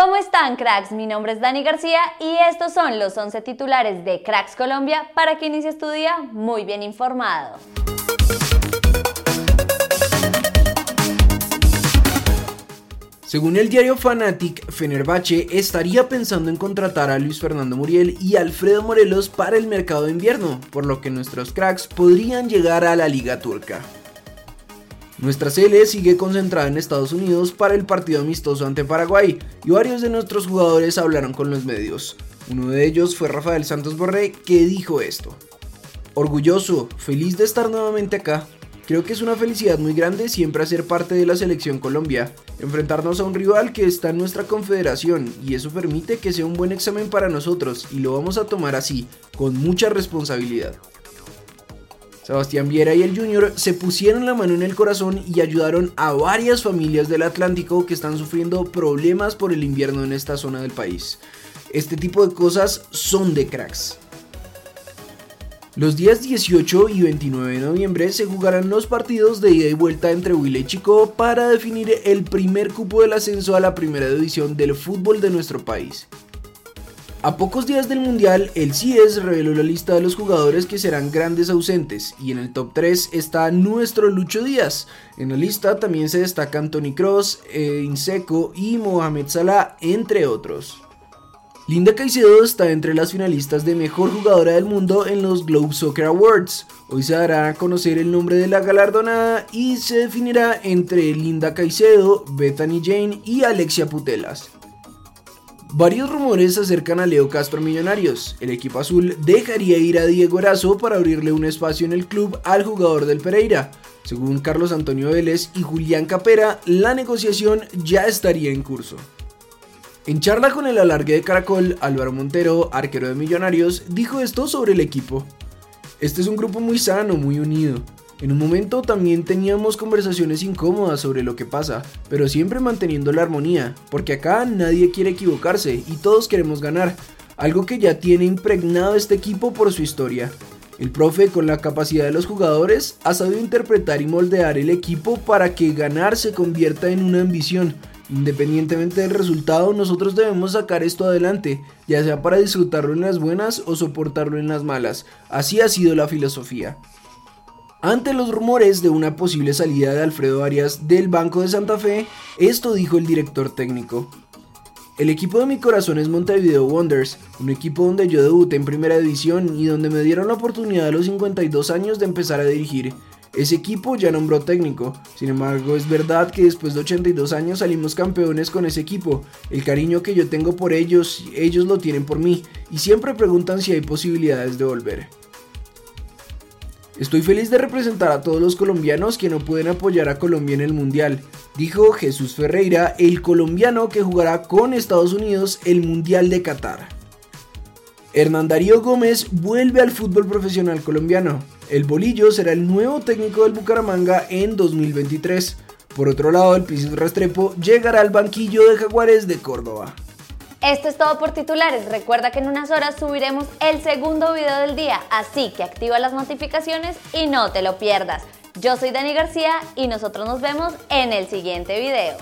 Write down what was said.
¿Cómo están cracks? Mi nombre es Dani García y estos son los 11 titulares de Cracks Colombia para que inicies tu día muy bien informado. Según el diario Fanatic, Fenerbahce estaría pensando en contratar a Luis Fernando Muriel y Alfredo Morelos para el mercado de invierno, por lo que nuestros cracks podrían llegar a la liga turca. Nuestra CL sigue concentrada en Estados Unidos para el partido amistoso ante Paraguay y varios de nuestros jugadores hablaron con los medios. Uno de ellos fue Rafael Santos Borré que dijo esto. Orgulloso, feliz de estar nuevamente acá. Creo que es una felicidad muy grande siempre hacer parte de la selección Colombia, enfrentarnos a un rival que está en nuestra confederación y eso permite que sea un buen examen para nosotros y lo vamos a tomar así, con mucha responsabilidad. Sebastián Viera y el Junior se pusieron la mano en el corazón y ayudaron a varias familias del Atlántico que están sufriendo problemas por el invierno en esta zona del país. Este tipo de cosas son de cracks. Los días 18 y 29 de noviembre se jugarán los partidos de ida y vuelta entre Huila y Chico para definir el primer cupo del ascenso a la primera división del fútbol de nuestro país. A pocos días del Mundial, el CIES reveló la lista de los jugadores que serán grandes ausentes y en el top 3 está nuestro Lucho Díaz. En la lista también se destacan Tony Cross, eh, Inseco y Mohamed Salah, entre otros. Linda Caicedo está entre las finalistas de Mejor Jugadora del Mundo en los Globe Soccer Awards. Hoy se dará a conocer el nombre de la galardonada y se definirá entre Linda Caicedo, Bethany Jane y Alexia Putelas. Varios rumores acercan a Leo Castro Millonarios. El equipo azul dejaría ir a Diego Erazo para abrirle un espacio en el club al jugador del Pereira. Según Carlos Antonio Vélez y Julián Capera, la negociación ya estaría en curso. En charla con el alargue de Caracol, Álvaro Montero, arquero de Millonarios, dijo esto sobre el equipo. Este es un grupo muy sano, muy unido. En un momento también teníamos conversaciones incómodas sobre lo que pasa, pero siempre manteniendo la armonía, porque acá nadie quiere equivocarse y todos queremos ganar, algo que ya tiene impregnado este equipo por su historia. El profe, con la capacidad de los jugadores, ha sabido interpretar y moldear el equipo para que ganar se convierta en una ambición. Independientemente del resultado, nosotros debemos sacar esto adelante, ya sea para disfrutarlo en las buenas o soportarlo en las malas. Así ha sido la filosofía. Ante los rumores de una posible salida de Alfredo Arias del Banco de Santa Fe, esto dijo el director técnico. El equipo de mi corazón es Montevideo Wonders, un equipo donde yo debuté en primera división y donde me dieron la oportunidad a los 52 años de empezar a dirigir. Ese equipo ya nombró técnico, sin embargo es verdad que después de 82 años salimos campeones con ese equipo. El cariño que yo tengo por ellos, ellos lo tienen por mí, y siempre preguntan si hay posibilidades de volver. Estoy feliz de representar a todos los colombianos que no pueden apoyar a Colombia en el Mundial, dijo Jesús Ferreira, el colombiano que jugará con Estados Unidos el Mundial de Qatar. Hernán Darío Gómez vuelve al fútbol profesional colombiano. El Bolillo será el nuevo técnico del Bucaramanga en 2023. Por otro lado, el Pisis Restrepo llegará al banquillo de Jaguares de Córdoba. Esto es todo por titulares. Recuerda que en unas horas subiremos el segundo video del día, así que activa las notificaciones y no te lo pierdas. Yo soy Dani García y nosotros nos vemos en el siguiente video.